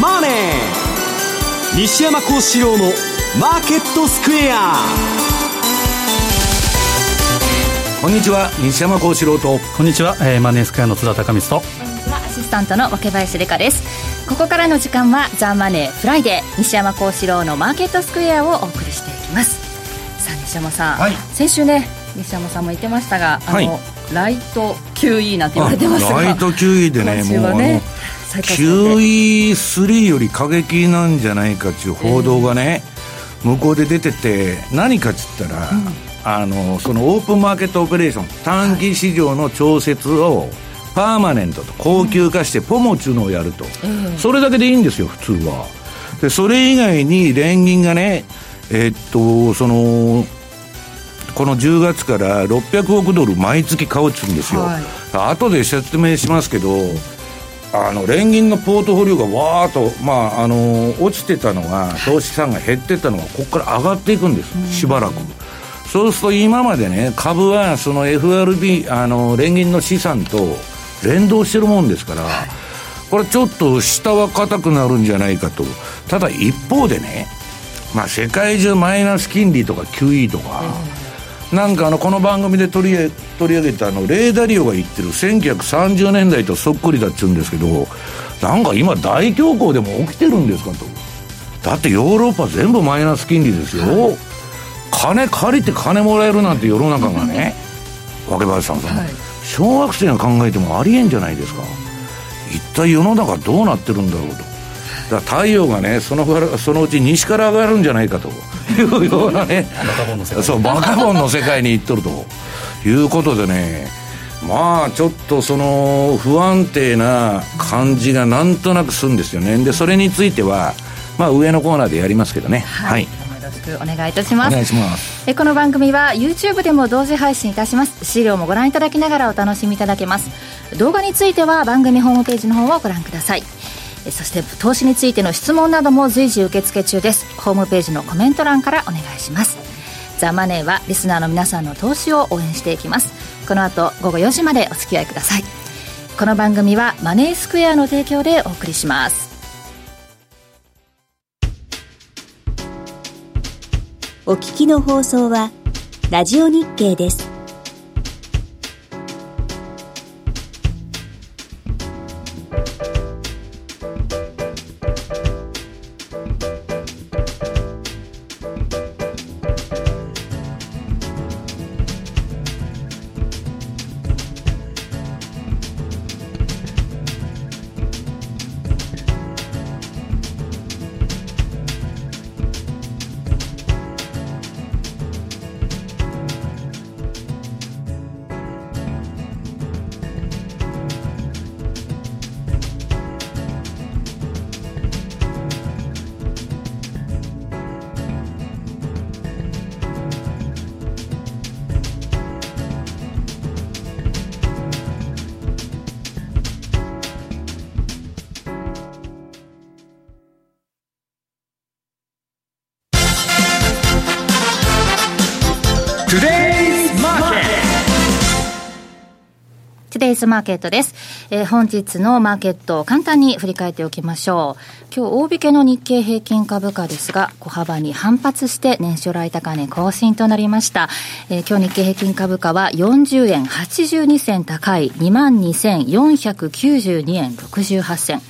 マネー」西山孝四郎の「マーケットスクエア」こんにちは西山孝四郎と。こんにちは、えー、マネースクエアの津田隆光と。こんにちはアシスタントの若林理香です。ここからの時間は「ザ・マネーフライデー西山孝四郎のマーケットスクエア」をお送りしていきます。さあ西山さん、はい、先週ね西山さんも言ってましたがあの、はい、 light QE なんて言われてますが。 light QE でねもうね QE3 より過激なんじゃないかっていう報道がね、えー、向こうで出てて何かっつったら、うん、あのそのオープンマーケットオペレーション短期市場の調節をパーマネントと高級化してポモチュのをやると、うん、それだけでいいんですよ普通は。でそれ以外に連銀がねえー、っとそのこの10月から600億ドル毎月買うっつうんですよ、はい、後で説明しますけどあの連銀のポートフォリオがわーっと、まあ、あの落ちてたのが投資産が減ってたのがここから上がっていくんですしばらく。そうすると今までね株はその FRB あの連銀の資産と連動してるもんですから、これちょっと下は硬くなるんじゃないかと。ただ一方でねまあ世界中マイナス金利とか QE とか、なんかあのこの番組で取り取り上げたあのレーダリオが言ってる1930年代とそっくりだっちゅうんですけどなんか今大恐慌でも起きてるんですかと。だってヨーロッパ全部マイナス金利ですよ、はい、金借りて金もらえるなんて世の中がね。若林さんさ、はい、小学生が考えてもありえんじゃないですか。一体世の中どうなってるんだろうとだ太陽がねそのそのうち西から上がるんじゃないかと。いうようなね。そうバカボンの世界に行っとると。いうことでねまあちょっとその不安定な感じがなんとなくするんですよね。でそれについてはまあ上のコーナーでやりますけどね。はい、はい。よろしくお願いいたします。お願いします。えこの番組は YouTube でも同時配信いたします。資料もご覧いただきながらお楽しみいただけます。動画については番組ホームページの方をご覧くださいそして投資についての質問なども随時受付中です。ホームページのコメント欄からお願いします。ザ・マネーはリスナーの皆さんの投資を応援していきます。この後午後4時までお付き合いください。この番組はマネースクエアの提供でお送りします。お聞きの放送はラジオ日経です。マーケットです。えー、本日のマーケットを簡単に振り返っておきましょう。今日大引けの日経平均株価ですが、小幅に反発して年初来高値更新となりました。えー、今日日経平均株価は40円82銭高い22,492円68銭。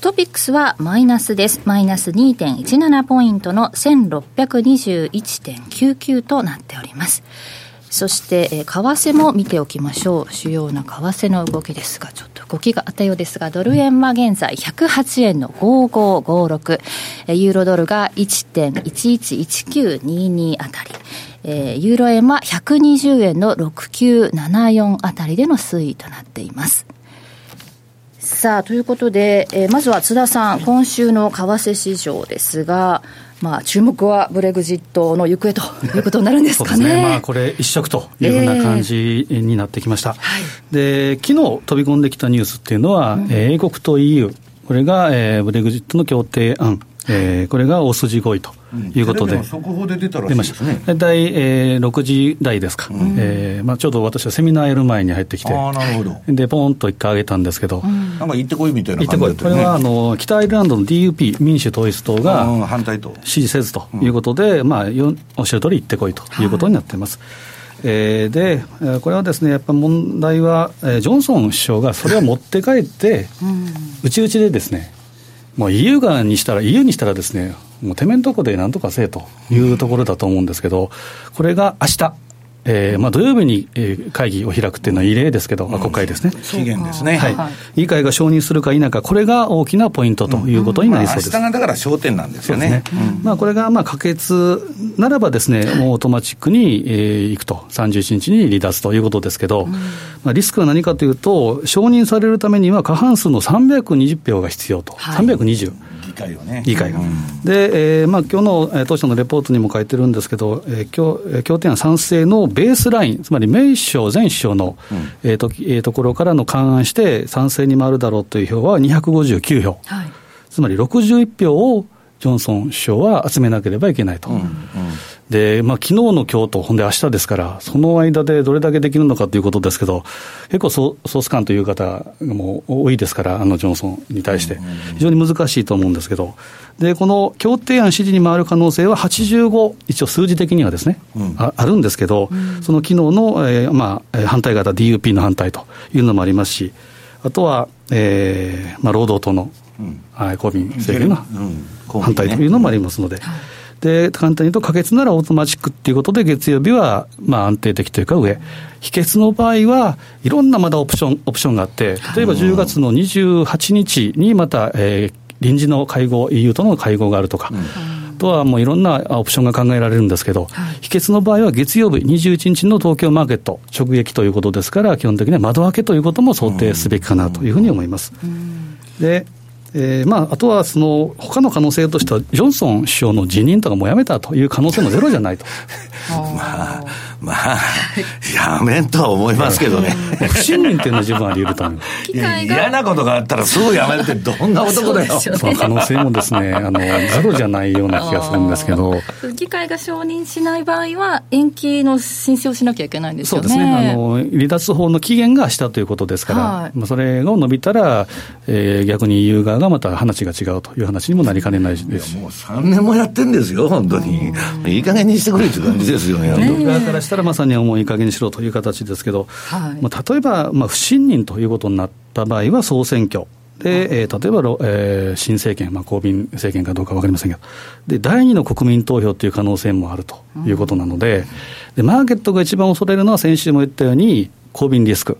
トピックスはマイナスです。マイナス2.17ポイントの1621.99となっております。そして、え、為替も見ておきましょう。主要な為替の動きですが、ちょっと動きがあったようですが、ドル円は現在108円の5556、え、ユーロドルが1.111922あたり、え、ユーロ円は120円の6974あたりでの推移となっています。さあ、ということで、えー、まずは津田さん、今週の為替市場ですが、まあ、注目はブレグジットの行方と いうことになるんですかね。ねまあ、これ、一色というふうな感じになってきました。えー、で、昨日飛び込んできたニュースっていうのは、うん、英国と EU、これが、えー、ブレグジットの協定案、えー、これが大筋合意と。いうことで、速報で出たらしいですね。大体、えー、6時台ですか、うん、えー、まあ、ちょうど私はセミナーやる前に入ってきて、あなるほど。で、ポンと一回上げたんですけど、うん、なんか行ってこいみたいな感じだった、ね、これはあの北アイルランドの DUP、民主統一党が反対と。支持せずということで、うん、まあ、おっしゃる通り行ってこいとい。うことになっています。はいえー、で、これはですね、やっぱ問題は、ジョンソン首相がそれを持って帰って、うちうちでですね、もう EU 側にしたら、EU にしたらですね、もうてめんとこでなんとかせえというところだと思うんですけど、これが明日えーまあ、土曜日に、えー、会議を開くっていうのは異例ですけど、うん、国会ですね。期限ですね。はい。議会が承認するか否か、これが大きなポイントということになりそうです。うんまあ、明日がだから焦点なんですよね。ねうん、まあ、これがまあ可決ならばですね、もうオートマチックに、えー、行くと、31日に離脱ということですけど、まあ、リスクは何かというと、承認されるためには過半数の320票が必要と、はい、320。会をね。議会が。うん、で、えー、まあ今日の、えー、当初のレポートにも書いてるんですけど、えー、協協定案賛成のベースライン、つまりメイ首相、前首相の、うん、えーとえー、ところからの勘案して、賛成に回るだろうという票は259票。はい、つまり61票をジョンソン首相は集めなければいけないと。うんうんで、まあ昨日の今日と、ほんで明日ですから、その間でどれだけできるのかということですけど、結構ソソース感という方も多いですから、あのジョンソンに対して、非常に難しいと思うんですけど、でこの協定案支持に回る可能性は85、一応数字的にはですね、うん、ああるんですけど、うん、その昨日の、えーまあ、反対型、DUP の反対というのもありますし、あとは、えーまあ、労働党の、うん、公民政権の反対というのもありますので。うんで、簡単に言うと、可決ならオートマチックっていうことで、月曜日はまあ安定的というか上、否決の場合はいろんなまだオプション、オプションがあって、例えば10月の28日にまた、えー、臨時の会合、EU との会合があるとか。とはもういろんなオプションが考えられるんですけど、はい、否決の場合は月曜日21日の東京マーケット直撃ということですから、基本的には窓開けということも想定すべきかなというふうに思います。でえーまあ、あとはその他の可能性としては、ジョンソン首相の辞任とかもやめたという可能性もゼロじゃないと。ま あまあ、やめんとは思いますけどね。不信任っていうのは十分あり得ると思います。嫌なことがあったらすぐやめるってどんな男だよ。その可能性もですね、あの、ゼロじゃないような気がするんですけど。議会が承認しない場合は、延期の申請をしなきゃいけないんですよね。そうですね。あの、離脱法の期限がしたということですから、はい、まあそれが伸びたら、えー、逆に EU 側がまた話が違うという話にもなりかねないですもう3年もやってんですよ、本当に。いい加減にしてくれって感じですよね。ねしたらまさにもういい加減にしろという形ですけど、はい、まあ、例えば、まあ、不信任ということになった場合は総選挙。で、えー、例えば、えー、新政権、まあ、公民政権かどうか分かりませんが、で、第二の国民投票という可能性もあるということなので、で、マーケットが一番恐れるのは、先週も言ったように、公民リスク。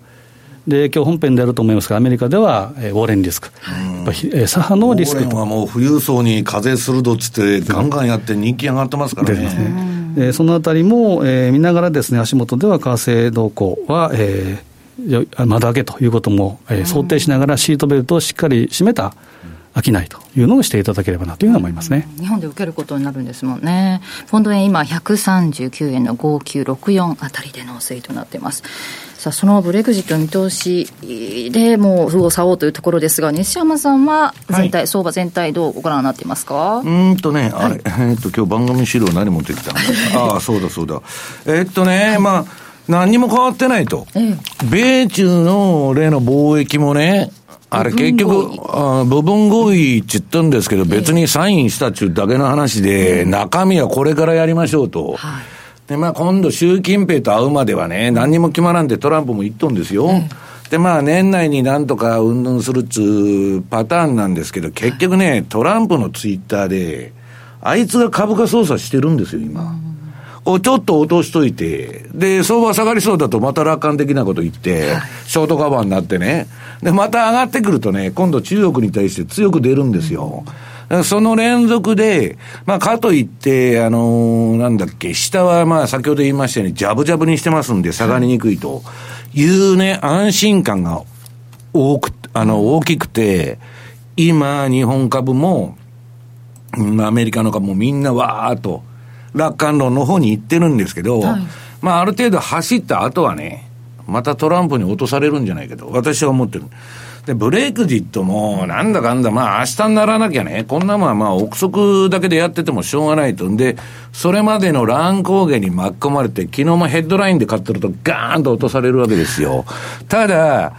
で今日本編であると思いますが、アメリカでは、えー、ウォーレンリスク、はい、左派のリスクウォーレンはもう富裕層に風するどっつって、ガンガンやって、人気上がってますからね。えー、そのあたりも、えー、見ながらですね、足元では為替動向は、えー、窓開けということも、えー、想定しながらシートベルトをしっかり締めた商いというのをしていただければなというふうに思いますね、日本で受けることになるんですもんね、ポンド円、今、139円の5964あたりでの推移となっています。さあ、そのブレグジットの見通しでもう、右往左往というところですが、西山さんは全体、はい、相場全体、どうご覧になっていますか？うんとね、あれ、はい、えー、っと、今日番組資料何持ってきたんだ？ああ、そうだそうだ。えー、っとね、はい、まあ、何にも変わってないと。ええ、米中の例の貿易もね、あれ結局、あ部分合意って言ったんですけど、別にサインしたっちゅうだけの話で、中身はこれからやりましょうと。はい。で、まあ今度習近平と会うまではね、何にも決まらんでトランプも言っとんですよ。で、まあ年内になんとかうんぬんするっつうパターンなんですけど、結局ね、トランプのツイッターで、あいつが株価操作してるんですよ、今。をちょっと落としといて、で、相場下がりそうだとまた楽観的なこと言って、ショートカバーになってね、で、また上がってくるとね、今度中国に対して強く出るんですよ。その連続で、まあ、かといって、あのー、なんだっけ、下はまあ、先ほど言いましたように、ジャブジャブにしてますんで、下がりにくいと。いうね、安心感が多く、あの、大きくて、今、日本株も、アメリカの株もみんなわーっと、楽観論の方に行ってるんですけど、はい、まあ、ある程度走った後はね、またトランプに落とされるんじゃないかと、私は思ってる。で、ブレイクジットも、なんだかんだ、まあ明日にならなきゃね、こんなもんはまあ憶測だけでやっててもしょうがないと。んで、それまでの乱高下に巻き込まれて、昨日もヘッドラインで買ってるとガーンと落とされるわけですよ。ただ、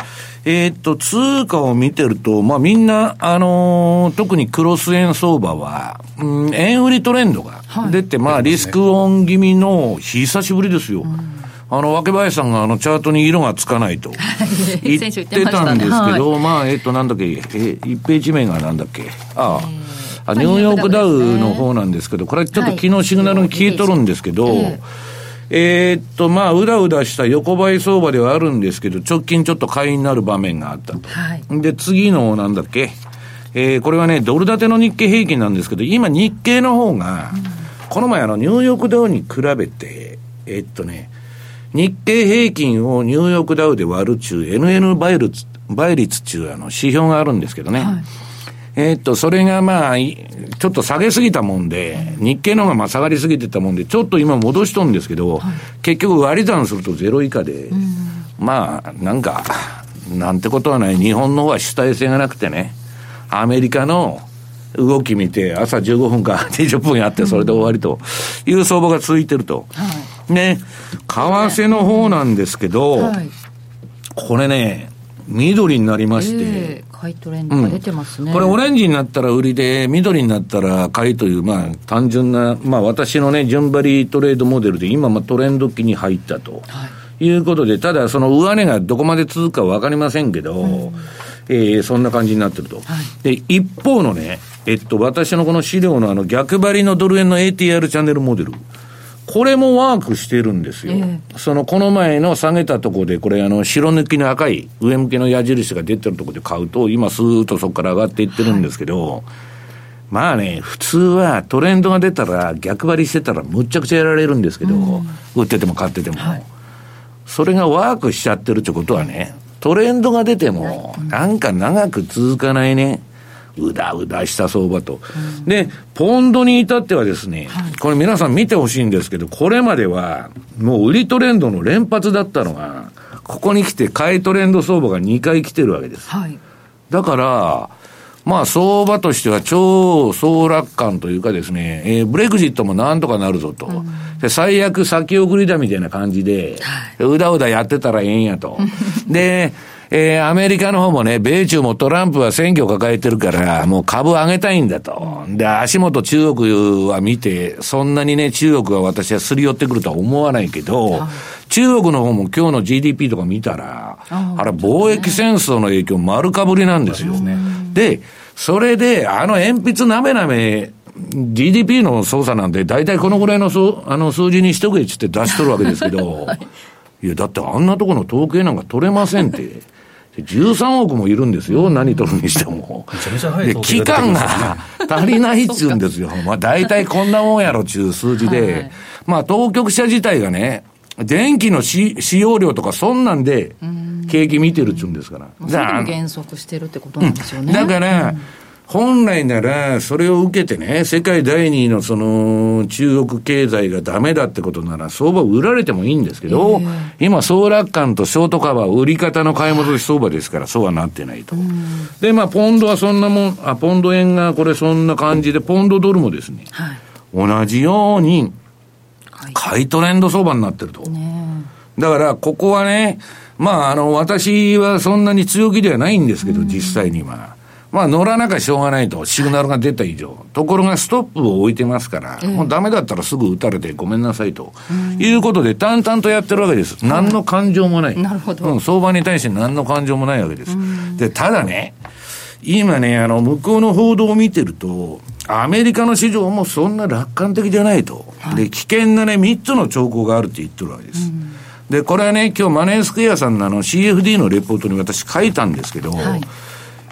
えー、っと、通貨を見てると、まあみんな、あのー、特にクロス円相場は、うん、円売りトレンドが出て、はい、まあリスクオン気味の久しぶりですよ。うん。あの、若林さんがあの、チャートに色がつかないと 言ってたんですけど、まあ、えっと、なんだっけ、え、1ページ目がなんだっけ、ああ、ニューヨークダウの方なんですけど、これちょっと昨日シグナルに聞い。とるんですけど、えっと、まあ、うだうだした横ばい相場ではあるんですけど、直近ちょっと買いになる場面があったと。はい、で、次の、なんだっけ、えー、これはね、ドル建ての日経平均なんですけど、今日経の方が、この前あの、ニューヨークダウに比べて、えっとね、日経平均をニューヨークダウで割る中、NN 倍率、倍率中、あの、指標があるんですけどね。はい、えっと、それがまあ、ちょっと下げすぎたもんで、日経の方がまあ下がりすぎてたもんで、ちょっと今戻しとんですけど、はい、結局割り算するとゼロ以下で、まあ、なんか、なんてことはない。日本の方は主体性がなくてね、アメリカの動き見て、朝15分か 20分やって、それで終わりという相場が続いてると。はい。ね、為替の方なんですけど、はい、これね、緑になりまして、えー、買いトレンドが出てますね、うん、これオレンジになったら売りで、緑になったら買いという、まあ単純な、まあ私のね、順張りトレードモデルで今、まあトレンド期に入ったと。いうことで、ただその上値がどこまで続くかわかりませんけど、うん、えー、そんな感じになってると。はい、で、一方のね、えっと、私のこの資料のあの逆張りのドル円の ATR チャンネルモデル。これもワークしてるんですよ。えー、その、この前の下げたところで、これ、あの、白抜きの赤い上向きの矢印が出てるところで買うと、今、スーッとそこから上がっていってるんですけど、はい、まあね、普通はトレンドが出たら、逆張りしてたら、むっちゃくちゃやられるんですけど、うん、売ってても買ってても。はい、それがワークしちゃってるってことはね、トレンドが出ても、なんか長く続かないね。うだうだした相場と。うん、で、ポンドに至ってはですね、はい、これ皆さん見てほしいんですけど、これまではもう売りトレンドの連発だったのが、ここに来て買いトレンド相場が2回来てるわけです。はい、だから、まあ相場としては超総楽観というかですね、えー、ブレグジットもなんとかなるぞと。うん、で最悪先送りだみたいな感じで、はい、うだうだやってたらええんやと。で、えー、アメリカの方もね、米中もトランプは選挙を抱えてるから、もう株上げたいんだと。で、足元中国は見て、そんなにね、中国は私はすり寄ってくるとは思わないけど、中国の方も今日の GDP とか見たら、あれ貿易戦争の影響丸かぶりなんですよ。で、それで、あの鉛筆なめなめ、GDP の操作なんで、大体このぐらいのそあの数字にしとけっつって出しとるわけですけど、はい、いや、だってあんなところの統計なんか取れませんって。13億もいるんですよ、何取るにしても。で、期間が足りないっちゅうんですよ。まあ大体こんなもんやろっちゅう数字で、はい、まあ当局者自体がね、電気の使用量とかそんなんで、景気見てるっちゅうんですから。だから減速してるってことなんですよね。だから、うん本来なら、それを受けてね、世界第二のその、中国経済がダメだってことなら、相場売られてもいいんですけど、えー、今、総楽観とショートカバー、売り方の買い戻し相場ですから、そうはなってないと。で、まあ、ポンドはそんなもん、あ、ポンド円がこれそんな感じで、ポンドドルもですね、はい、同じように、買いトレンド相場になってると。だから、ここはね、まあ、あの、私はそんなに強気ではないんですけど、実際には。まあ乗らなきゃしょうがないと、シグナルが出た以上。ところがストップを置いてますから、もうダメだったらすぐ打たれてごめんなさいと。いうことで、淡々とやってるわけです。何の感情もない。なるほど。うん、相場に対して何の感情もないわけです。で、ただね、今ね、あの、向こうの報道を見てると、アメリカの市場もそんな楽観的じゃないと。で、危険なね、3つの兆候があるって言ってるわけです。で、これはね、今日マネースクエアさんのあの CFD のレポートに私書いたんですけど、はい、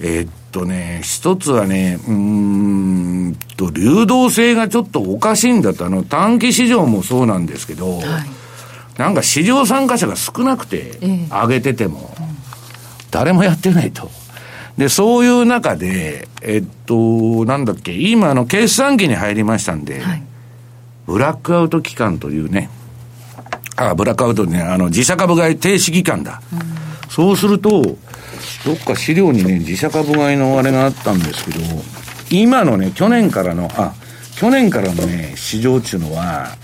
えー、っとね、一つはね、うんと、流動性がちょっとおかしいんだと、あの、短期市場もそうなんですけど、はい、なんか市場参加者が少なくて、上げてても、誰もやってないと。で、そういう中で、えっと、なんだっけ、今、あの、決算期に入りましたんで、はい、ブラックアウト期間というね、あ、ブラックアウトね、あの、自社株買い停止期間だ。うん、そうすると、どっか資料にね、自社株買いのあれがあったんですけど、今のね、去年からの、あ、去年からのね、市場っていうのは、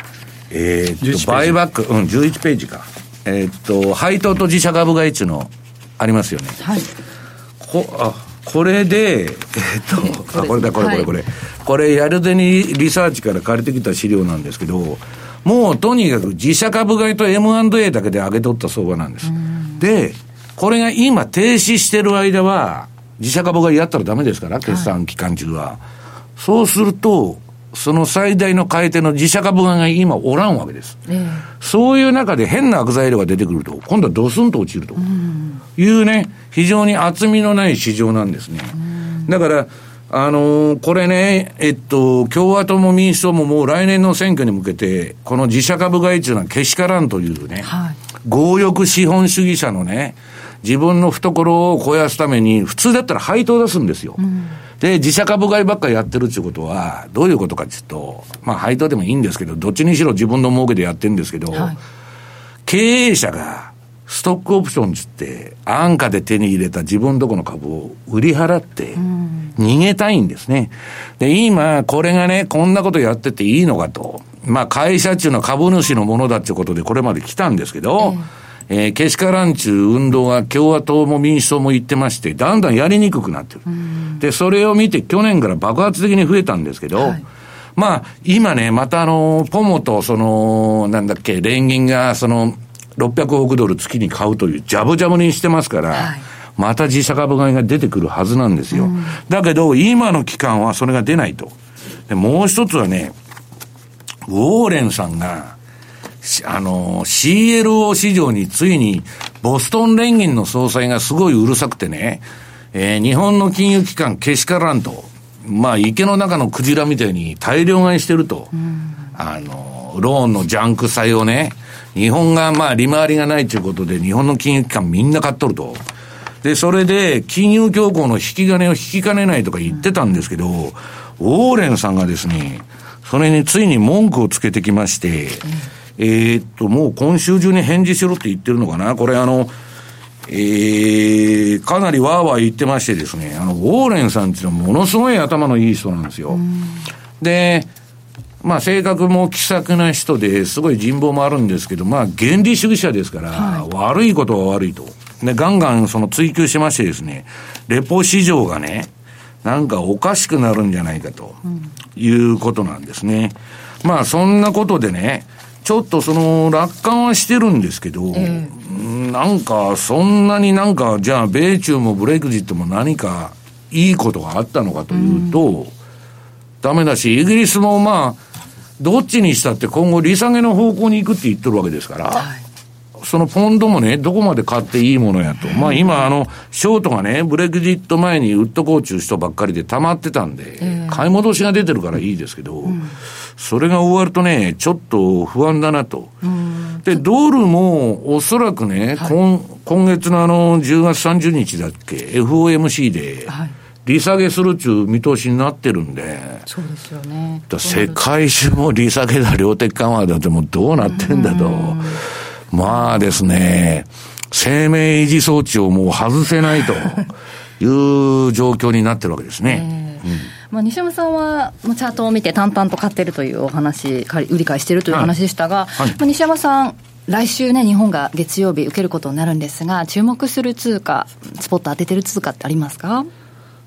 えー、っと、バイバック、うん、11ページか。えー、っと、配当と自社株買いっていうのありますよね。はい。こ、あ、これで、えー、っと、あ、これだ、これ、これ、これ。これ、やるでにリサーチから借りてきた資料なんですけど、もうとにかく自社株買いと M&A だけで上げ取った相場なんです。で、これが今停止してる間は、自社株買いやったらダメですから、決算期間中は。はい、そうすると、その最大の買い手の自社株買いが今おらんわけです。えー、そういう中で変な悪材料が出てくると、今度はドスンと落ちるというね、非常に厚みのない市場なんですね。だから、あのー、これね、えっと、共和党も民主党ももう来年の選挙に向けて、この自社株買いっていうのはけしからんというね、はい、強欲資本主義者のね、自分の懐を肥やすために、普通だったら配当出すんですよ。うん、で、自社株買いばっかりやってるっていうことは、どういうことかっていうと、まあ配当でもいいんですけど、どっちにしろ自分の儲けでやってるんですけど、はい、経営者が、ストックオプションつって、安価で手に入れた自分とこの株を売り払って、逃げたいんですね。で、今、これがね、こんなことやってていいのかと。まあ、会社っていうのは株主のものだっていうことでこれまで来たんですけど、えー、えー、けしからんちゅう運動が共和党も民主党も言ってまして、だんだんやりにくくなってる。で、それを見て去年から爆発的に増えたんですけど、はいまあ、今ね、またあの、ポモと、その、なんだっけ、連銀が、その、600億ドル月に買うという、ジャブジャブにしてますから、はい、また自社株買いが出てくるはずなんですよ。うん、だけど、今の期間はそれが出ないと。で、もう一つはね、ウォーレンさんが、あの、CLO 市場についに、ボストン連銀の総裁がすごいうるさくてね、えー、日本の金融機関けしからんと、まあ池の中のクジラみたいに大量買いしてると、うん、あの、ローンのジャンク債をね、日本がまあ利回りがないということで、日本の金融機関みんな買っとると。で、それで金融恐慌の引き金を引きかねないとか言ってたんですけど、ウォーレンさんがですね、それについに文句をつけてきまして、えー、っと、もう今週中に返事しろって言ってるのかな？これあの、えー、かなりわーわー言ってましてですね、あの、ウォーレンさんっていうのはものすごい頭のいい人なんですよ。で、まあ性格も気さくな人ですごい人望もあるんですけど、まあ原理主義者ですから、はい、悪いことは悪いと。で、ガンガンその追求しましてですね、レポ市場がね、なんかおかしくなるんじゃないかということなんですね。うん、まあそんなことでね、ちょっとその楽観はしてるんですけど、えー、なんかそんなになんかじゃあ米中もブレイクジットも何かいいことがあったのかというと、うん、ダメだし、イギリスもまあ、どっちにしたって今後利下げの方向に行くって言ってるわけですから、はい、そのポンドもね、どこまで買っていいものやと。まあ今、あの、ショートがね、ブレグジット前にウッドコーチュー人ばっかりで溜まってたんで、買い戻しが出てるからいいですけど、うん、それが終わるとね、ちょっと不安だなと。で、ドルもおそらくね、はい、今今月のあの、10月30日だっけ、FOMC で、はい利下げするっちゅう見通しになってるんで。そうですよね。世界中も利下げだ、量的緩和だってもうどうなってんだと。まあですね、生命維持装置をもう外せないという状況になってるわけですね。えーうんまあ、西山さんは、チャートを見て淡々と買ってるというお話、売り買いしてるという話でしたが、はい。はい、まあ、西山さん、来週ね、日本が月曜日受けることになるんですが、注目する通貨、スポット当ててる通貨ってありますか？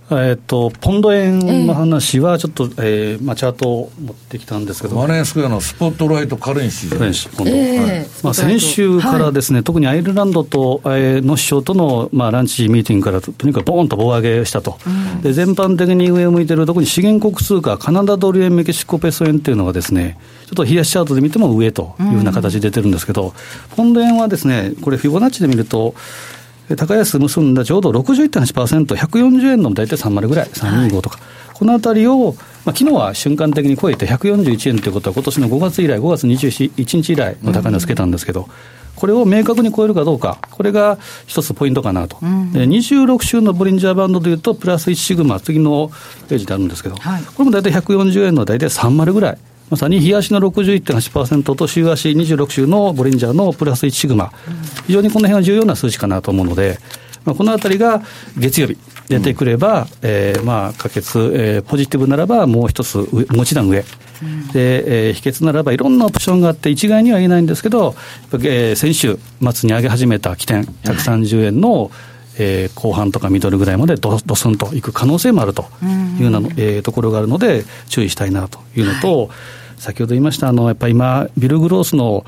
えっと、ポンド円の話は、ちょっと、えーまあ、チャートを持ってきたんですけど、マネースクエアのスポットライトカレンシーカレンシー、今度、えーはい、まあ、先週からですね、はい、特にアイルランドと、えー、の首相との、まあ、ランチミーティングからとにかくボーンと棒上げしたと、うん、で全般的に上を向いてる、特に資源国通貨、カナダドル円、メキシコペソ円っていうのがですね、ちょっと冷やしチャートで見ても上というふうな形で出てるんですけど、うん、ポンド円はですね、これ、フィボナッチで見ると、高安結んだちょうど61.8%、140円の大体3割ぐらい、325とか、はい、このあたりを、まあ昨日は瞬間的に超えて141円ということは、今年の5月以来、5月21日以来の高値をつけたんですけど、うん、これを明確に超えるかどうか、これが一つポイントかなと、うん、26週のボリンジャーバンドでいうと、プラス1シグマ、次のページであるんですけど、はい、これも大体140円の大体3割ぐらい。まさに日足の61.8%と週足26週のボリンジャーのプラス1シグマ、非常にこの辺は重要な数値かなと思うので、まあ、このあたりが月曜日出てくれば、うん、えー、まあ、可決、えー、ポジティブならばもう一つ、もう一段上。うん、で、えー、秘訣ならばいろんなオプションがあって、一概には言えないんですけど、えー、先週末に上げ始めた起点、130円の、はいえー、後半とかミドルぐらいまでドドスンといく可能性もあるというな、えー、ところがあるので、注意したいなというのと、はい、先ほど言いました、あのやっぱり今、ビル・グロースの、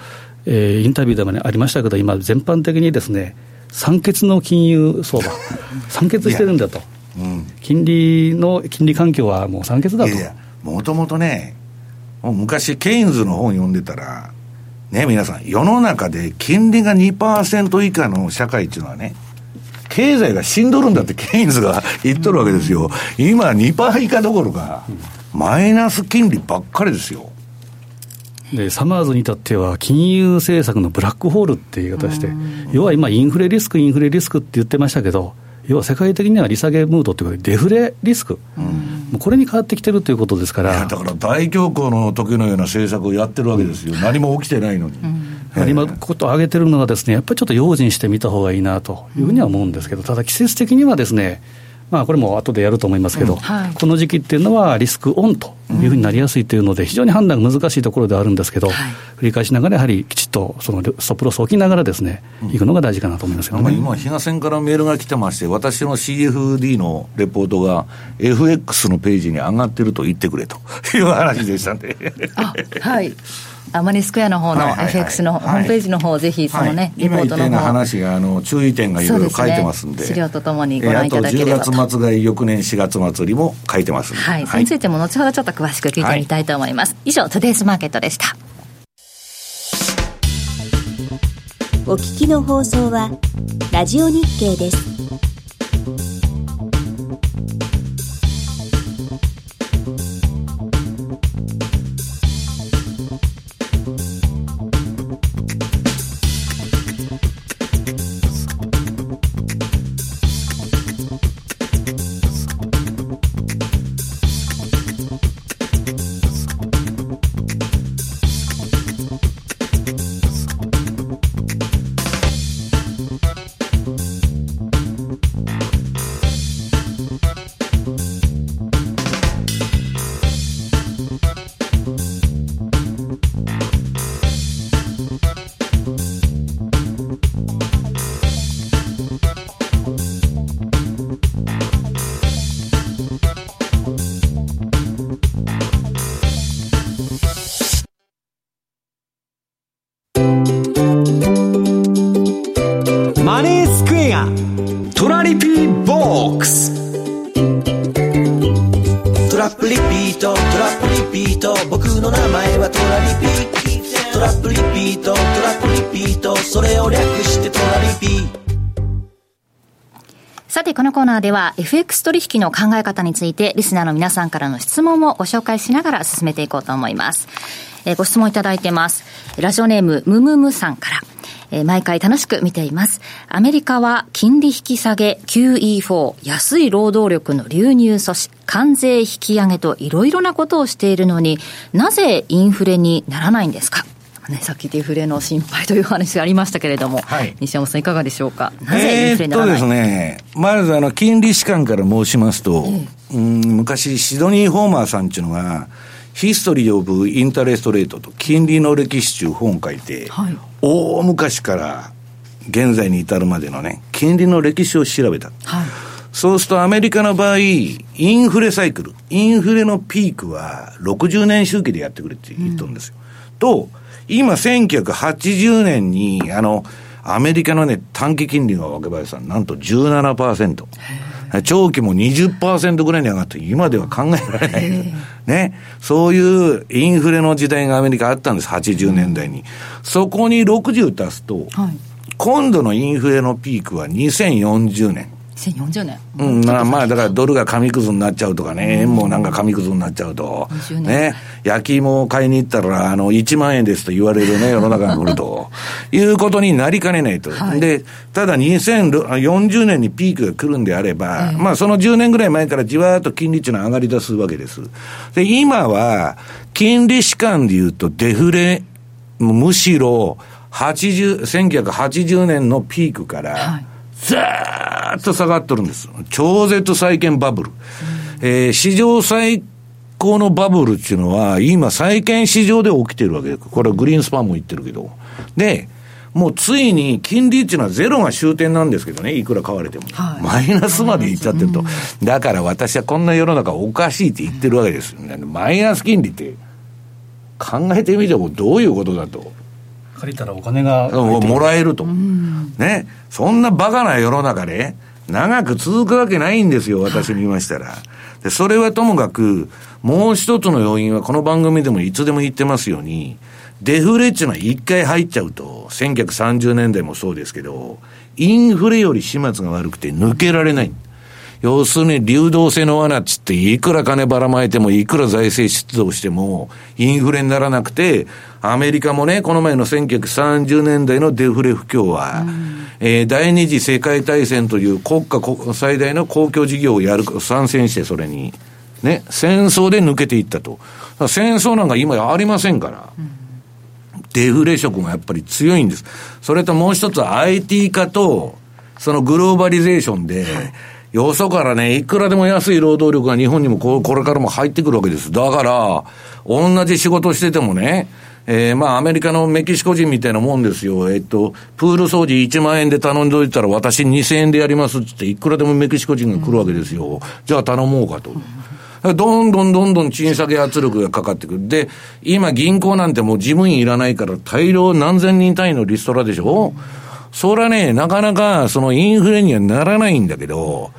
えー、インタビューでも、ね、ありましたけど、今、全般的にですね、酸欠の金融相場、酸欠してるんだと、うん、金利の金利環境はもう酸欠だと。もともとね、もう昔、ケインズの本読んでたら、ね、皆さん、世の中で金利が2%以下の社会っていうのはね、経済が死んどるんだってケインズが言っとるわけですよ。今2%以下どころか、マイナス金利ばっかりですよ。でサマーズに至っては、金融政策のブラックホールっていう言い方して、要は今、インフレリスク、インフレリスクって言ってましたけど、要は世界的には利下げムードというか、デフレリスク、うん、これに変わってきてるということですから。だから大恐慌の時のような政策をやってるわけですよ、何も起きてないのに。うん。今、ことを挙げてるのはです、ね、やっぱりちょっと用心してみたほうがいいなというふうには思うんですけど、ただ季節的にはですね、まあ、これも後でやると思いますけど、この時期っていうのはリスクオンというふうになりやすいというので、非常に判断が難しいところではあるんですけど、はい、繰り返しながら、やはりきちっとそのストップロスを置きながらですね、うん、いくのが大事かなと思いますけど、ね、今、比嘉線からメールが来てまして、私の CFD のレポートが FX のページに上がってると言ってくれと いう話でしたんで。はい。アマニスクエアの方の FX のホームページの方、ぜひそのね、リポートの方。話があの注意点がいろいろ書いてますんで、資料とともにご覧いただければと。あと10月末が翌年4月末にも書いてますはい、それについても後ほどちょっと詳しく聞いてみたいと思います。以上、トゥデイズマーケットでした。お聞きの放送はラジオ日経です。リピートトラップリピートそれを略してトラリピさてこのコーナーでは FX 取引の考え方についてリスナーの皆さんからの質問をご紹介しながら進めていこうと思います。えー、ご質問いただいてます。ラジオネームムムムさんから。えー、毎回楽しく見ています。アメリカは金利引き下げ QE4、安い労働力の流入阻止、関税引き上げといろいろなことをしているのになぜインフレにならないんですか？ね、さっきデフレの心配という話がありましたけれども、はい、西山さん、いかがでしょうか、なぜインフレにならですね、まずあの金利士官から申しますと、えー、うん昔、シドニー・ホーマーさんっていうのが、ヒストリー・オブ・インタレスト・レートと金利の歴史中本書いて、はい、大昔から現在に至るまでのね、金利の歴史を調べた。はい。そうするとアメリカの場合、インフレサイクル、インフレのピークは60年周期でやってくれって言っとるんですよ。うん、と、今、1980年に、あの、アメリカのね、短期金利が若林さん、なんと17%。長期も20%ぐらいに上がって、今では考えられない。ね。そういうインフレの時代がアメリカあったんです、80年代に。そこに60足すと、はい、今度のインフレのピークは2040年。2040年。うん、まあまあ、だからドルが紙くずになっちゃうとかね、円もなんか紙くずになっちゃうと、ね、焼き芋を買いに行ったら、あの、1万円ですと言われるね、世の中が来ると、いうことになりかねないと。はい、で、ただ2040年にピークが来るんであれば、えー、まあその10年ぐらい前からじわーっと金利値の上がり出すわけです。で、今は、金利士間で言うとデフレ、むしろ、80、1980年のピークから、はいずーっと下がっとるんです。超絶債券バブル。えー、史上最高のバブルっていうのは、今債券市場で起きてるわけです。これはグリーンスパンも言ってるけど。で、もうついに金利っていうのはゼロが終点なんですけどね、いくら買われても。はい、マイナスまでいっちゃってると。だから私はこんな世の中おかしいって言ってるわけですよ、ね。マイナス金利って考えてみてもどういうことだと。借りたらお金がもらえると。ね。そんなバカな世の中で、長く続くわけないんですよ、私に言いましたら。で、それはともかく、もう一つの要因はこの番組でもいつでも言ってますように、デフレっていうのは一回入っちゃうと、1930年代もそうですけど、インフレより始末が悪くて抜けられない。要するに流動性の罠っつって、いくら金ばらまいても、いくら財政出動しても、インフレにならなくて、アメリカもね、この前の1930年代のデフレ不況は、うん、えー、第二次世界大戦という国家最大の公共事業をやる、参戦してそれに、ね、戦争で抜けていったと。戦争なんか今ありませんから。うんデフレ色がやっぱり強いんです。それともう一つは IT 化と、そのグローバリゼーションで、よそからね、いくらでも安い労働力が日本にもこれからも入ってくるわけです。だから、同じ仕事しててもね、えー、まあ、アメリカのメキシコ人みたいなもんですよ。えっと、プール掃除1万円で頼んでおいたら私2000円でやりますっていくらでもメキシコ人が来るわけですよ。じゃあ頼もうかと。どんどんどんどん賃下げ圧力がかかってくる。で、今銀行なんてもう事務員いらないから大量何千人単位のリストラでしょうそれはね、なかなかそのインフレにはならないんだけど、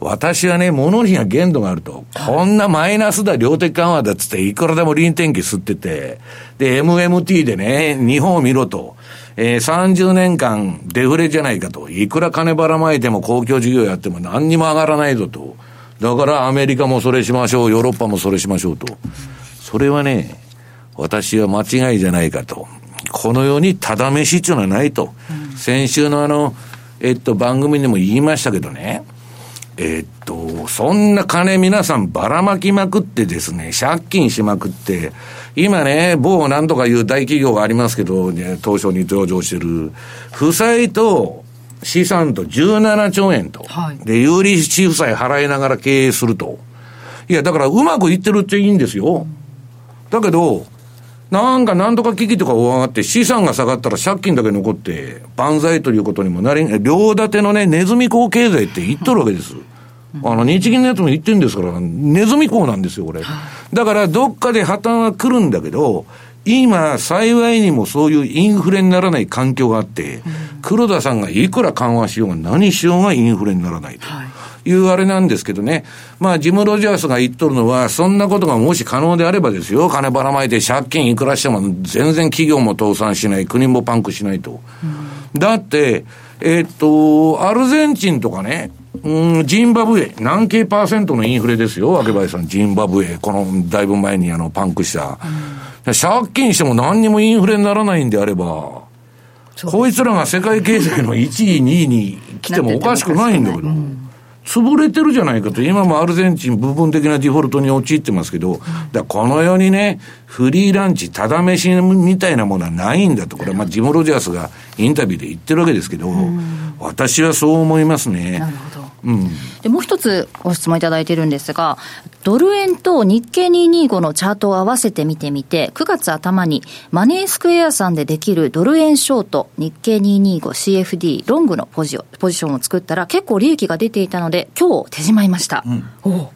私はね、物には限度があると。こんなマイナスだ、量的緩和だっつって、いくらでも臨転機吸ってて、で、MMT でね、日本を見ろと。えー、30年間デフレじゃないかと。いくら金ばらまいても公共事業やっても何にも上がらないぞと。だからアメリカもそれしましょう、ヨーロッパもそれしましょうと。それはね、私は間違いじゃないかと。このようにただ飯っていうのはないと。うん、先週のあの、えっと、番組でも言いましたけどね。えっと、そんな金皆さんばらまきまくってですね、借金しまくって、今ね、某なんとかいう大企業がありますけど、ね、東証に上場してる、負債と資産と17兆円と。はい、で、有利子負債払いながら経営すると。いや、だからうまくいってるっていいんですよ。だけど、なんか何とか危機とか上がって資産が下がったら借金だけ残って万歳ということにもなり、両立てのね、ネズミ講経済って言っとるわけです。あの、日銀のやつも言ってるんですから、ネズミ講なんですよ、これ。だから、どっかで破綻は来るんだけど、今、幸いにもそういうインフレにならない環境があって、黒田さんがいくら緩和しようが何しようがインフレにならないと。いうあれなんですけどね。まあ、ジム・ロジャースが言っとるのは、そんなことがもし可能であればですよ、金ばらまいて借金いくらしても全然企業も倒産しない、国もパンクしないと。うん、だって、えー、っと、アルゼンチンとかね、うん、ジンバブエ、何系パーセントのインフレですよ、わ林さん、ジンバブエ、このだいぶ前にあのパンクした。うん借金しても何にもインフレにならないんであれば、こいつらが世界経済の1位、2位に来てもおかしくないんだけど。潰れてるじゃないかと、今もアルゼンチン部分的なデフォルトに陥ってますけど、だこの世にね、フリーランチ、ただ飯みたいなものはないんだと、これはまあジム・ロジャースがインタビューで言ってるわけですけど、私はそう思いますね。なるほど。うん、でもう一つご質問いただいてるんですが、ドル円と日経225のチャートを合わせて見てみて、9月頭にマネースクエアさんでできるドル円ショート、日経 225CFD ロングのポジポジションを作ったら結構利益が出ていたので、今日手締まいました。うん、お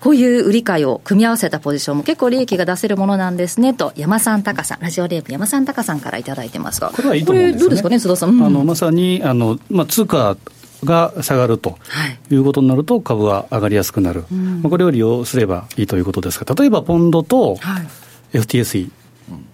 こういう売り買いを組み合わせたポジションも結構利益が出せるものなんですねと、山さん高さん、ラジオレープ山さん高さんからいただいてますが、これはいいと思うんです、ね、どうですかね、須田さん。うん、あのまさにあの、まあ、通貨が下がるとい。うことになると、株は上がりやすくなる、はい、まあ、これを利用すればいいということですが、例えばポンドと FTSE、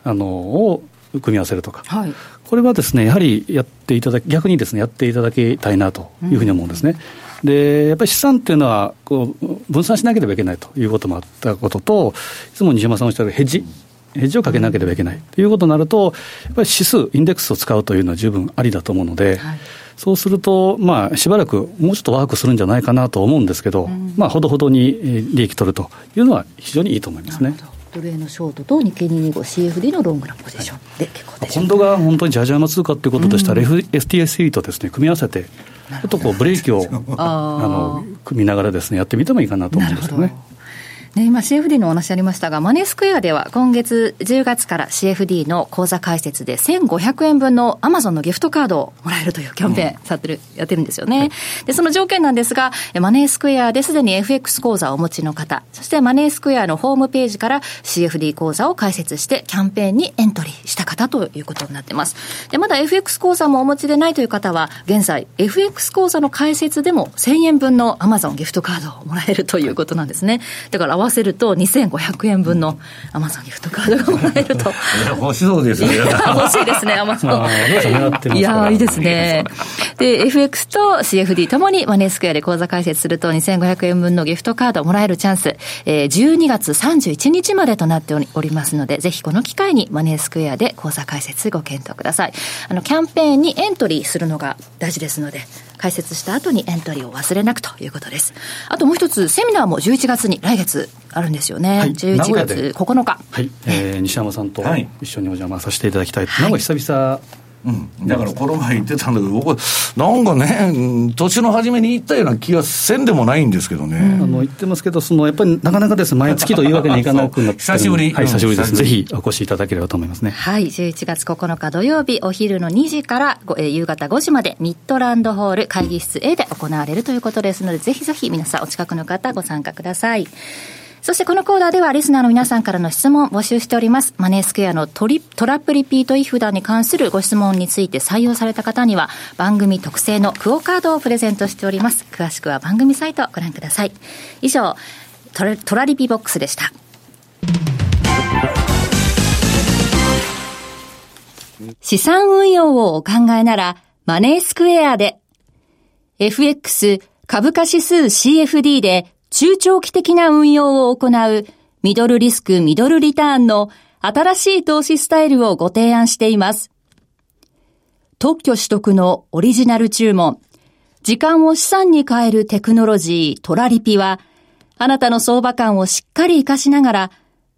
あのを組み合わせるとか、はい、これはですねやはりやっていただき、逆にですねやっていただきたいなというふうに思うんですね。うん、でやっぱり資産っていうのはこう分散しなければいけないということもあったことと、いつも西山さんおっしゃるヘッジ、ヘッジをかけなければいけないということになると、やっぱり指数、インデックスを使うというのは十分ありだと思うので、はい。そうすると、まあ、しばらくもうちょっとワークするんじゃないかなと思うんですけど、うん、まあ、ほどほどに利益取るというのは非常にいいと思いますね。ドル円のショートと日経225 CFD のロングのポジション。で結構です、ね、今度が本当にジャージャーの通貨ということでした。ら、うん、FTSE とですね組み合わせてちょっとこうブレーキをあの組みながらですねやってみてもいいかなと思うんですよね。ね、今 CFD のお話ありましたが、マネースクエアでは今月10月から CFD の口座開設で1500円分のアマゾンのギフトカードをもらえるというキャンペーンさってる、やってるんですよね、はい、で、その条件なんですが、マネースクエアですでに FX 口座をお持ちの方、そしてマネースクエアのホームページから CFD 口座を開設してキャンペーンにエントリーした方ということになってます。で、まだ FX 口座もお持ちでないという方は、現在 FX 口座の開設でも1000円分のアマゾンギフトカードをもらえるということなんですね。だからわせると2500円分のアマゾンギフトカードがもらえると。欲しそうですね。欲しいですね、アマゾン。いやいいですね。で、FX と CFD ともにマネースクエアで口座開設すると2500円分のギフトカードをもらえるチャンス、えー、12月31日までとなっておりますので、ぜひこの機会にマネースクエアで口座開設ご検討ください。あの、キャンペーンにエントリーするのが大事ですので、開設した後にエントリーを忘れなくということです。あともう一つ、セミナーも11月に来月あるんですよね。はい、11月9日。はい、えー、西山さんと一緒にお邪魔させていただきたい。はい、なんか久々うん、だからこの前言ってたんだけど、僕、なんかね、年の初めに言ったような気がせんでもないんですけどね。あの言ってますけど、そのやっぱりなかなかですね、毎月というわけにいかなくなって 久しぶり。はい、久しぶりです。ぜひお越しいただければと思いますね。はい、11月9日土曜日、お昼の2時から、えー、夕方5時まで、ミッドランドホール会議室 A で行われるということですので、ぜひぜひ皆さんお近くの方ご参加ください。そしてこのコーナーではリスナーの皆さんからの質問を募集しております。マネースクエアのトリトラップリピートイフダンに関するご質問について採用された方には番組特製のクオカードをプレゼントしております。詳しくは番組サイトをご覧ください。以上、トラトラリピボックスでした。資産運用をお考えなら、マネースクエアで、FX 株価指数 CFD で中長期的な運用を行うミドルリスクミドルリターンの新しい投資スタイルをご提案しています。特許取得のオリジナル注文、時間を資産に変えるテクノロジートラリピは、あなたの相場感をしっかり活かしながら、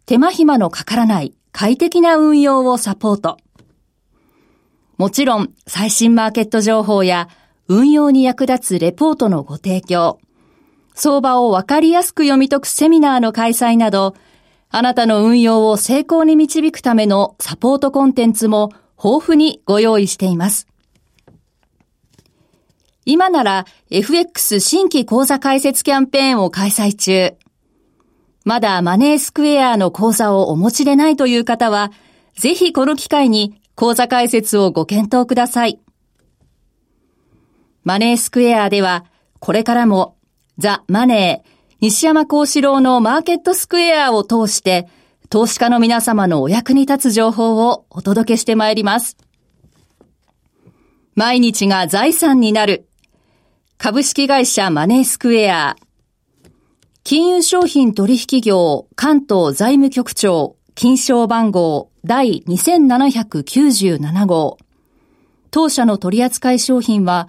手間暇のかからない快適な運用をサポート。もちろん、最新マーケット情報や運用に役立つレポートのご提供。相場をわかりやすく読み解くセミナーの開催など、あなたの運用を成功に導くためのサポートコンテンツも豊富にご用意しています。今なら FX 新規講座開設キャンペーンを開催中。まだマネースクエアの講座をお持ちでないという方は、ぜひこの機会に講座開設をご検討ください。マネースクエアでは、これからもザ・マネー、西山幸四郎のマーケットスクエアを通して、投資家の皆様のお役に立つ情報をお届けしてまいります。毎日が財産になる。株式会社マネースクエア。金融商品取引業関東財務局長金賞番号第2797号。当社の取扱い商品は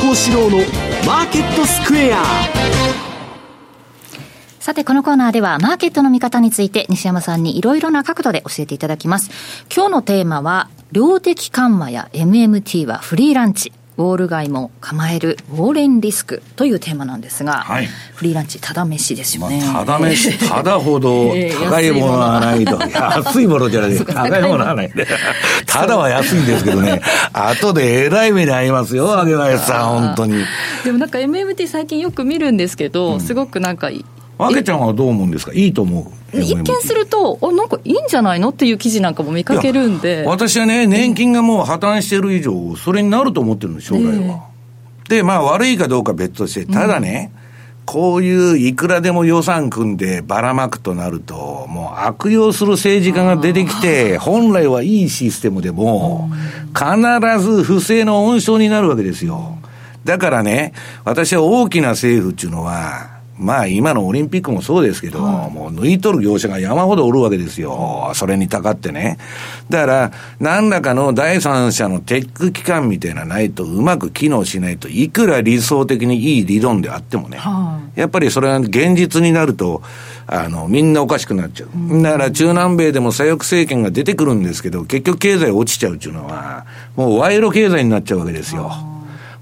幸四郎のマーケットスクエア。さて、このコーナーでは、マーケットの見方について、西山さんにいろいろな角度で教えていただきます。今日のテーマは、量的緩和や MMT はフリーランチ。ウォール街も構える。ウォーレンリスク。というテーマなんですが、はい、フリーランチただ飯ですよね、まあ、ただ飯 ただほど高いものはないと。安いものじゃない。高いものはないただは安いんですけどね。後でえらい目に遭いますよ揚げ林さん本当に。でもなんか MMT 最近よく見るんですけど、うん、すごくなんかわけちゃんはどう思うんですか？いいと思う？一見すると、あなんかいいんじゃないのっていう記事なんかも見かけるんで。私はね、年金がもう破綻してる以上、それになると思ってるんです、将来は。え。ー、で、まあ悪いかどうか別として、ただね、うんこういういくらでも予算組んでばらまくとなると、もう悪用する政治家が出てきて、本来はいいシステムでも、必ず不正の温床になるわけですよ。だからね、私は大きな政府っていうのは、まあ今のオリンピックもそうですけど、はい、もう抜いとる業者が山ほどおるわけですよ。それにたかってね。だから、何らかの第三者のテック機関みたいなないとうまく機能しないといくら理想的にいい理論であってもね、はい、やっぱりそれは現実になると、あの、みんなおかしくなっちゃう。だから中南米でも左翼政権が出てくるんですけど、結局経済落ちちゃうっていうのは、もう賄賂経済になっちゃうわけですよ。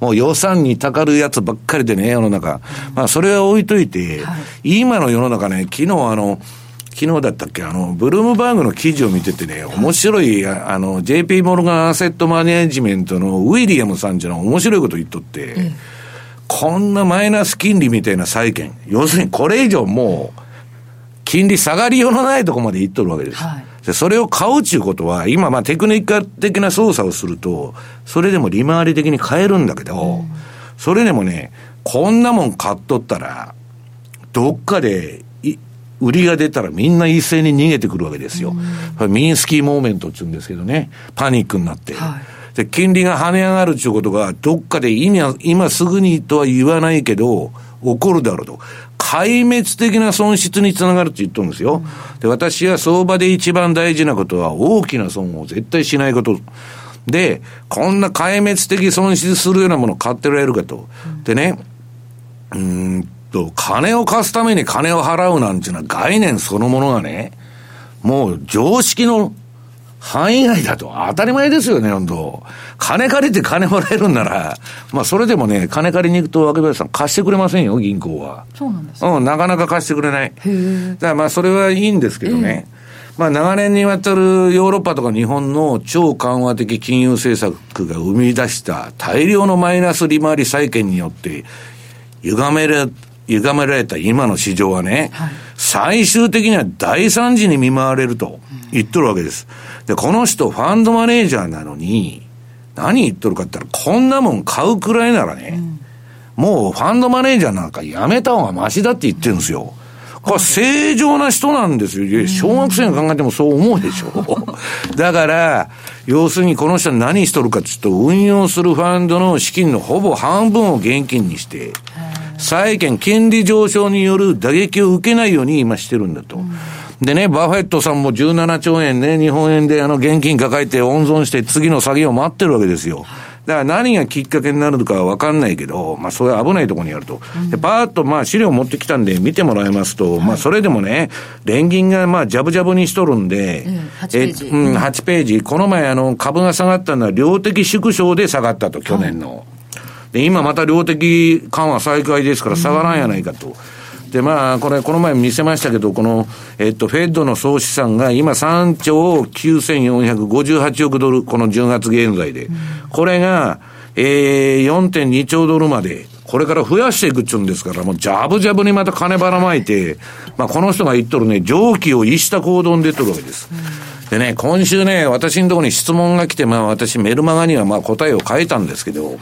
もう予算にたかるやつばっかりでね、世の中。まあ、それは置いといて、はい、今の世の中ね、昨日あの、昨日だったっけあの、ブルームバーグの記事を見ててね、面白い、あの、JP モルガンアセットマネジメントのウィリアムさんじゃの面白いこと言っとって、うん、こんなマイナス金利みたいな債券、要するにこれ以上もう、金利下がりようのないとこまで行っとるわけです。はいで、それを買うっていうことは、今、まあ、テクニカル的な操作をすると、それでも利回り的に買えるんだけど、うん、それでもね、こんなもん買っとったら、どっかで、売りが出たらみんな一斉に逃げてくるわけですよ。うん、ミンスキーモーメントって言うんですけどね、パニックになって。はい、で、金利が跳ね上がるっていうことが、どっかで今、今すぐにとは言わないけど、起こるだろうと。壊滅的な損失につながるって言ってるんですよ。で、私は相場で一番大事なことは大きな損を絶対しないこと。で、こんな壊滅的損失するようなものを買ってられるかと。でね、うんと、金を貸すために金を払うなんていうのは概念そのものがね、もう常識の範囲外だと。当たり前ですよね、本当金借りて金もらえるんなら、まあそれでもね、金借りに行くと、若林さん貸してくれませんよ、銀行は。そうなんですかうん、なかなか貸してくれない。だからまあそれはいいんですけどね。まあ長年にわたるヨーロッパとか日本の超緩和的金融政策が生み出した大量のマイナス利回り債券によって、歪める、歪められた今の市場はね、はい、最終的には大惨事に見舞われると言っとるわけです。で、この人ファンドマネージャーなのに、何言っとるかって言ったら、こんなもん買うくらいならね、うん、もうファンドマネージャーなんかやめた方がマシだって言ってるんですよ。これ正常な人なんですよ。小学生が考えてもそう思うでしょ。だから、要するにこの人は何しとるかっていうと、運用するファンドの資金のほぼ半分を現金にして、債券、金利上昇による打撃を受けないように今してるんだと。でね、バフェットさんも17兆円ね、日本円であの現金抱えて温存して次の詐欺を待ってるわけですよ。だから何がきっかけになるのかは分かんないけど、まあそういう危ないところにあると。で、パーッとまあ資料持ってきたんで見てもらいますと、まあそれでもね、連銀がまあジャブジャブにしとるんで、うん、8ページ。うん、8ページ。この前あの株が下がったのは量的縮小で下がったと、去年の。で、今また量的緩和再開ですから下がらんやないかと。で、まあ、これ、この前見せましたけど、この、えっと、フェッドの総資産が今3兆9458億ドル、この10月現在で。これが、えー、4.2兆ドルまで、これから増やしていくっちゅうんですから、もうジャブジャブにまた金ばらまいて、まあ、この人が言っとるね、蒸気を逸した行動に出とるわけです。でね、今週ね、私のところに質問が来て、まあ私メルマガにはまあ答えを変えたんですけど、はい、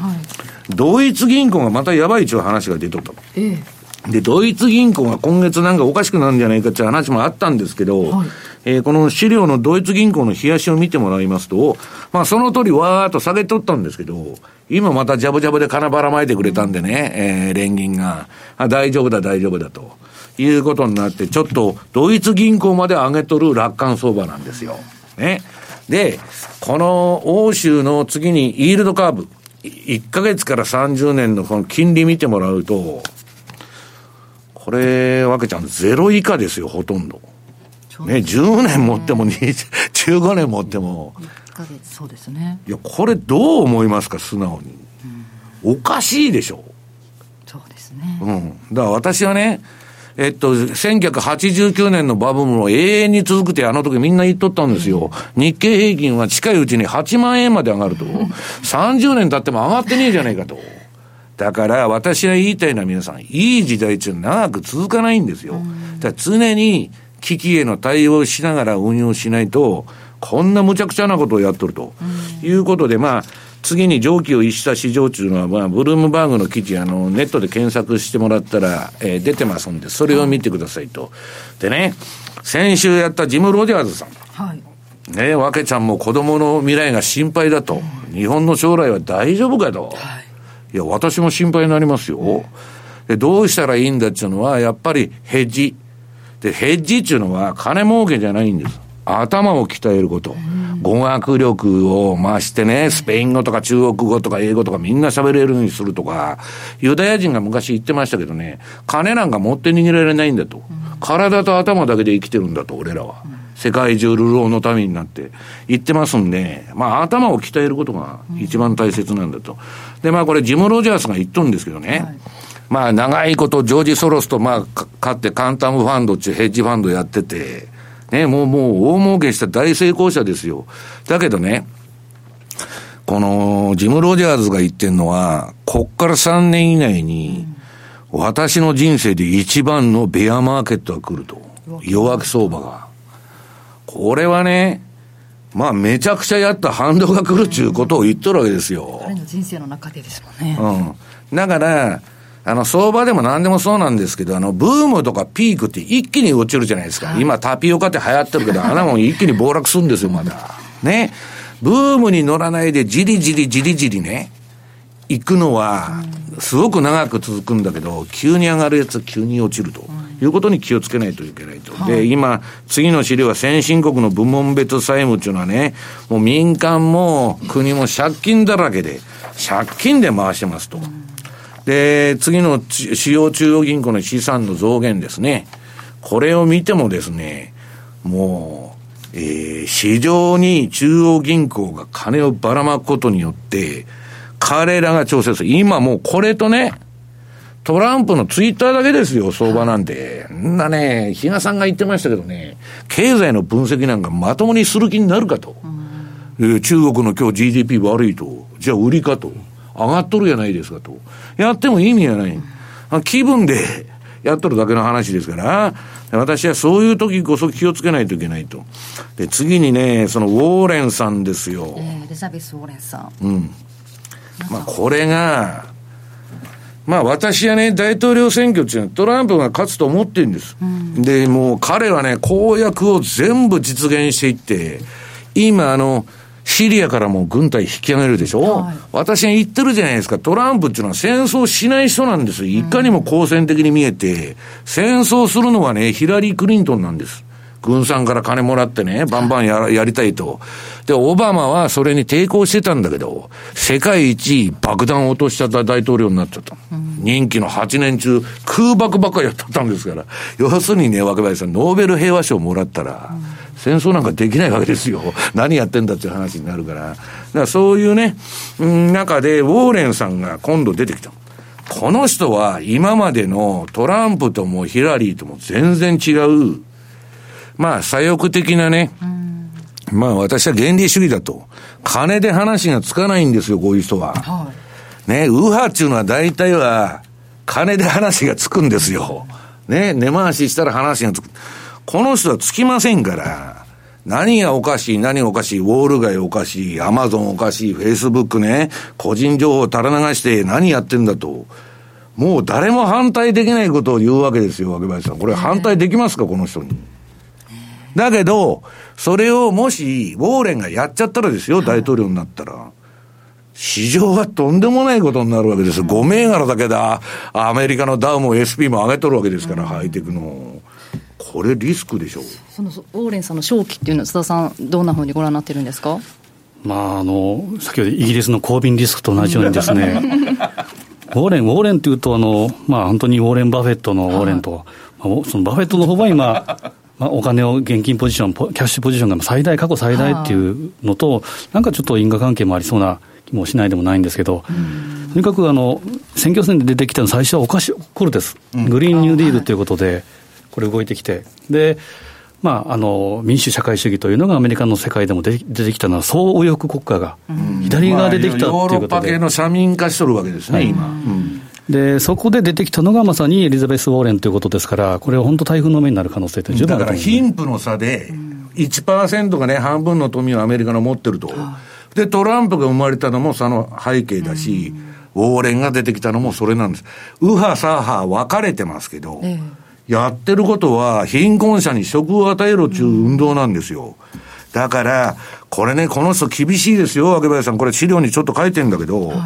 ドイツ銀行がまたやばいっちゅう話が出とった。ええで、ドイツ銀行が今月なんかおかしくなるんじゃないかっていう話もあったんですけど、はい、えー、この資料のドイツ銀行の冷やしを見てもらいますと、まあその通りわーっと下げとったんですけど、今またジャブジャブで金ばらまいてくれたんでね、えー、連銀が、あ、大丈夫だ大丈夫だと。いうことになって、ちょっとドイツ銀行まで上げとる楽観相場なんですよ。ね。で、この欧州の次にイールドカーブ、1ヶ月から30年のこの金利見てもらうと、これ、わけちゃん、ゼロ以下ですよ、ほとんど。ね、10年持っても、15年持っても。1ヶ月、そうですね。いや、これどう思いますか、素直に。おかしいでしょ。そうですね。うん。だから私はね、えっと、1989年のバブルも永遠に続くってあの時みんな言っとったんですよ。日経平均は近いうちに8万円まで上がると。30年経っても上がってねえじゃないかと。だから私が言いたいのは皆さん、いい時代っていうのは長く続かないんですよ。だ常に危機への対応しながら運用しないと、こんな無茶苦茶なことをやっとると。いうことで、まあ、次に上記を逸した市場というのは、まあ、ブルームバーグの記事、あの、ネットで検索してもらったら、えー、出てますんで、それを見てくださいと。でね、先週やったジム・ロジャーズさん。はい。ねわけちゃんも子供の未来が心配だと。日本の将来は大丈夫かと。はい。いや、私も心配になりますよ。で、どうしたらいいんだっていうのは、やっぱりヘッジ。で、ヘッジっていうのは金儲けじゃないんです。頭を鍛えること。語学力を増してね、スペイン語とか中国語とか英語とかみんな喋れるようにするとか、ユダヤ人が昔言ってましたけどね、金なんか持って逃げられないんだと。体と頭だけで生きてるんだと、俺らは。世界中流浪のためになって言ってますんで、まあ頭を鍛えることが一番大切なんだと。で、まあこれジム・ロジャースが言っとるんですけどね。はいまあ長いことジョージ・ソロスとまあ勝ってカンタムファンドっていうヘッジファンドやってて、ね、もう、もう、大儲けした大成功者ですよ。だけどね、この、ジム・ロジャーズが言ってるのは、こっから3年以内に、私の人生で一番のベアマーケットが来ると。弱気相場が。これはね、まあ、めちゃくちゃやった反動が来るっていうことを言っとるわけですよ。彼の人生の中でですもんね。うん。だから、あの、相場でも何でもそうなんですけど、あの、ブームとかピークって一気に落ちるじゃないですか。はい、今タピオカって流行ってるけど、あんなもん一気に暴落するんですよ、まだ。ね。ブームに乗らないでじりじりじりじりね、行くのは、すごく長く続くんだけど、急に上がるやつ急に落ちると。いうことに気をつけないといけないと。で、今、次の資料は先進国の部門別債務っていうのはね、もう民間も国も借金だらけで、借金で回してますと。で、次の主要中央銀行の資産の増減ですね。これを見てもですね、もう、えー、市場に中央銀行が金をばらまくことによって、彼らが調整する。今もうこれとね、トランプのツイッターだけですよ、相場なんて。んなね、比嘉さんが言ってましたけどね、経済の分析なんかまともにする気になるかと。うん、中国の今日 GDP 悪いと。じゃあ売りかと。上がっとるじゃないですかと。やっても意味がない。気分で やっとるだけの話ですから、私はそういう時こそ気をつけないといけないと。で、次にね、そのウォーレンさんですよ。えー、エリザベス・ウォーレンさん。うん。まあ、これが、まあ私はね、大統領選挙っていうのはトランプが勝つと思ってるんです。うん、で、もう彼はね、公約を全部実現していって、今あの、シリアからも軍隊引き上げるでしょ、はい、私が言ってるじゃないですか。トランプっていうのは戦争しない人なんです。いかにも好戦的に見えて、戦争するのはね、ヒラリー・クリントンなんです。軍産から金もらってね、バンバンややりたいと。で、オバマはそれに抵抗してたんだけど、世界一爆弾を落としちゃった大統領になっちゃった。任期の8年中、空爆ばっかりやったんですから。要するにね、若林さん、ノーベル平和賞もらったら、戦争なんかできないわけですよ。何やってんだっていう話になるから。だからそういうね、中でウォーレンさんが今度出てきた。この人は今までのトランプともヒラリーとも全然違う、まあ左翼的なね、まあ私は原理主義だと。金で話がつかないんですよ、こういう人は。はい、ね、右派っていうのは大体は金で話がつくんですよ。ね、根回ししたら話がつく。この人はつきませんから、何がおかしい、何がおかしい、ウォール街おかしい、アマゾンおかしい、フェイスブックね、個人情報垂れ流して何やってんだと。もう誰も反対できないことを言うわけですよ、若林さん。これ反対できますか、この人に。だけど、それをもし、ウォーレンがやっちゃったらですよ、大統領になったら。市場はとんでもないことになるわけです。5銘柄だけだ、アメリカのダウも SP も上げとるわけですから、ハイテクの。これリスクでしょう。そのウォーレンさんの正気っていうのは津田さんどんなふうにご覧になってるんですか？まああの先ほどイギリスのコービンリスクと同じようにですね。ウォーレン、ウォーレンというとあの、まあ、本当にウォーレン・バフェットのウォーレンと、は。い、そのバフェットの方は今、まあ、お金を現金ポジション、キャッシュポジションが最大、過去最大っていうのと、なんかちょっと因果関係もありそうな気もしないでもないんですけど、とにかくあの選挙戦で出てきたの最初はおかしコルです、グリーンニューディールということで、これ動いてきて。でまあ、あの民主社会主義というのがアメリカの世界でも出てきたのは、総右翼国家が、左側出てきたっていうことで、ヨーロッパ系の社民化しとるわけですね、はい、今。で、そこで出てきたのがまさにエリザベス・ウォーレンということですから、これは本当、台風の目になる可能性って十分あるだから貧富の差で、1%がね、半分の富をアメリカの持ってると。で、トランプが生まれたのもその背景だし、ウォーレンが出てきたのもそれなんです。右派、左派分かれてますけど、やってることは貧困者に職を与えろっていう運動なんですよ。だから、これね、この人厳しいですよ、秋林さん。これ資料にちょっと書いてんだけど、はい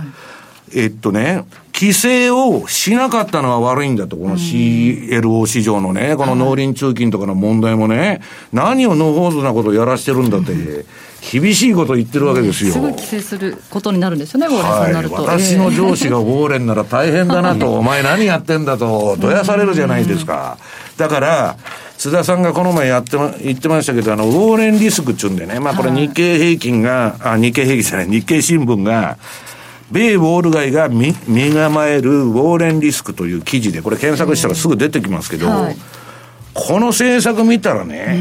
えっとね、規制をしなかったのは悪いんだと、この CLO 市場のね、この農林中金とかの問題もね、何をノーホーズなことをやらしてるんだって、厳しいことを言ってるわけですよ。すぐ規制することになるんですよね、ウォーレンさんになると。私の上司がウォーレンなら大変だなと、お前何やってんだと、どやされるじゃないですか。だから、津田さんがこの前やってま、言ってましたけど、あの、ウォーレンリスクっちゅうんでね、まあこれ日経平均が、あ、日経平均じゃない、日経新聞が、米ウォール街が身構えるウォーレンリスクという記事で、これ検索したらすぐ出てきますけど、はい、この政策見たらね、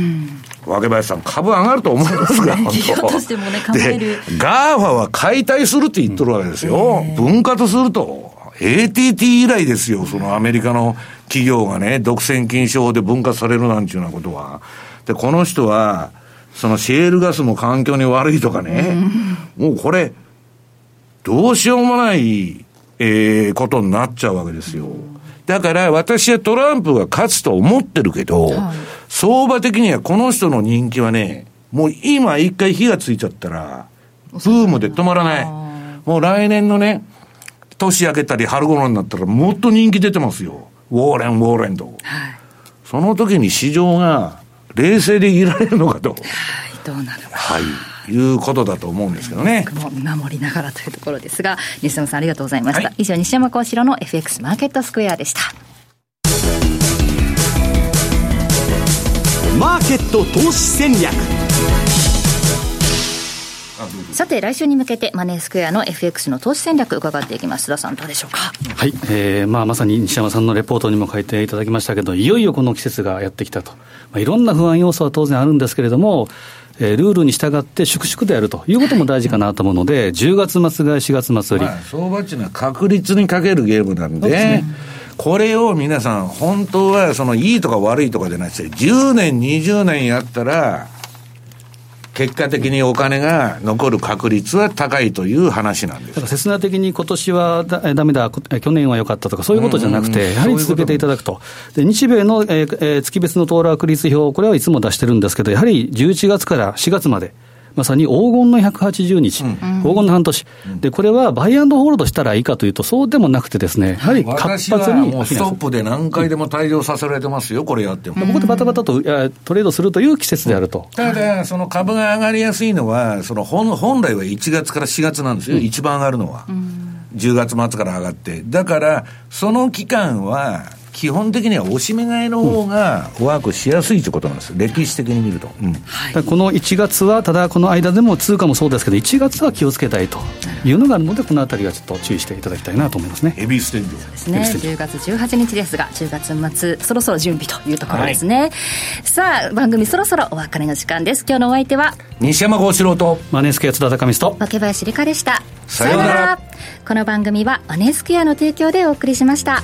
うん、若林さん、株上がると思いますが、ね、としてもね、考える。 GAFA は解体するって言っとるわけですよ。分割すると。ATT 以来ですよ、そのアメリカの企業がね、独占禁止法で分割されるなんていうようなことは。で、この人は、そのシェールガスも環境に悪いとかね、もうこれ、どうしようもない、えー、ことになっちゃうわけですよ。だから私はトランプが勝つと思ってるけど、はい、相場的にはこの人の人気はね、もう今一回火がついちゃったら、ブームで止まらない。もう来年のね、年明けたり春頃になったらもっと人気出てますよ。ウォーレン、ウォーレンと。はい、その時に市場が冷静でいられるのかと。はい、どうなるか。はい。いうことだと思うんですけどね。も見守りながらというところですが、西野さんありがとうございました。はい、以上、西山幸四郎の FX マーケットスクエアでした。マーケット投資戦略さて来週に向けてマネースクエアの FX の投資戦略伺っていきます須田さんどうでしょうか？はい、えーまあ、まさに西山さんのレポートにも書いていただきましたけどいよいよこの季節がやってきたと、まあ、いろんな不安要素は当然あるんですけれどもえー、ルールに従って粛々とやるということも大事かなと思うので、10月末が4月末売り、まあ、相場っていうのは確率にかけるゲームなんで、ね、これを皆さん、本当はそのいいとか悪いとかじゃなくて、10年、20年やったら、結果的にお金が残る確率は高いという話なんです。だから切な的に今年はだだめだ、去年は良かったとか、そういうことじゃなくて、やはり続けていただくと。で日米の、えー、月別の騰落率表、これはいつも出してるんですけど、やはり11月から4月まで。まさに黄金の180日、うん、黄金の半年、うん、でこれはバイアンドホールドしたらいいかというと、そうでもなくてですね、やはり活発に。もうストップで何回でも大量させられてますよ、これやっても。ここでバタバタとトレードするという季節であると。ただ、その株が上がりやすいのは、その本本来は1月から4月なんですよ、うん、一番上がるのは。10月末から上がって。だから、その期間は、基本的には押し目買いの方がワークしやすいということなんです、歴史的に見ると、うんはい、この1月は、ただこの間でも通貨もそうですけど、1月は気をつけたいというのがあるので、このあたりはちょっと注意していただきたいなと思いますね。ヘビーステンドそうですね、10月18日ですが、10月末、そろそろ準備というところですね。はい、さあ、番組そろそろお別れの時間です。今日のお相手は、西山幸四郎と、マネースケア津田高見と、若林理香でした。さようなら。この番組はマネースクエアの提供でお送りしました。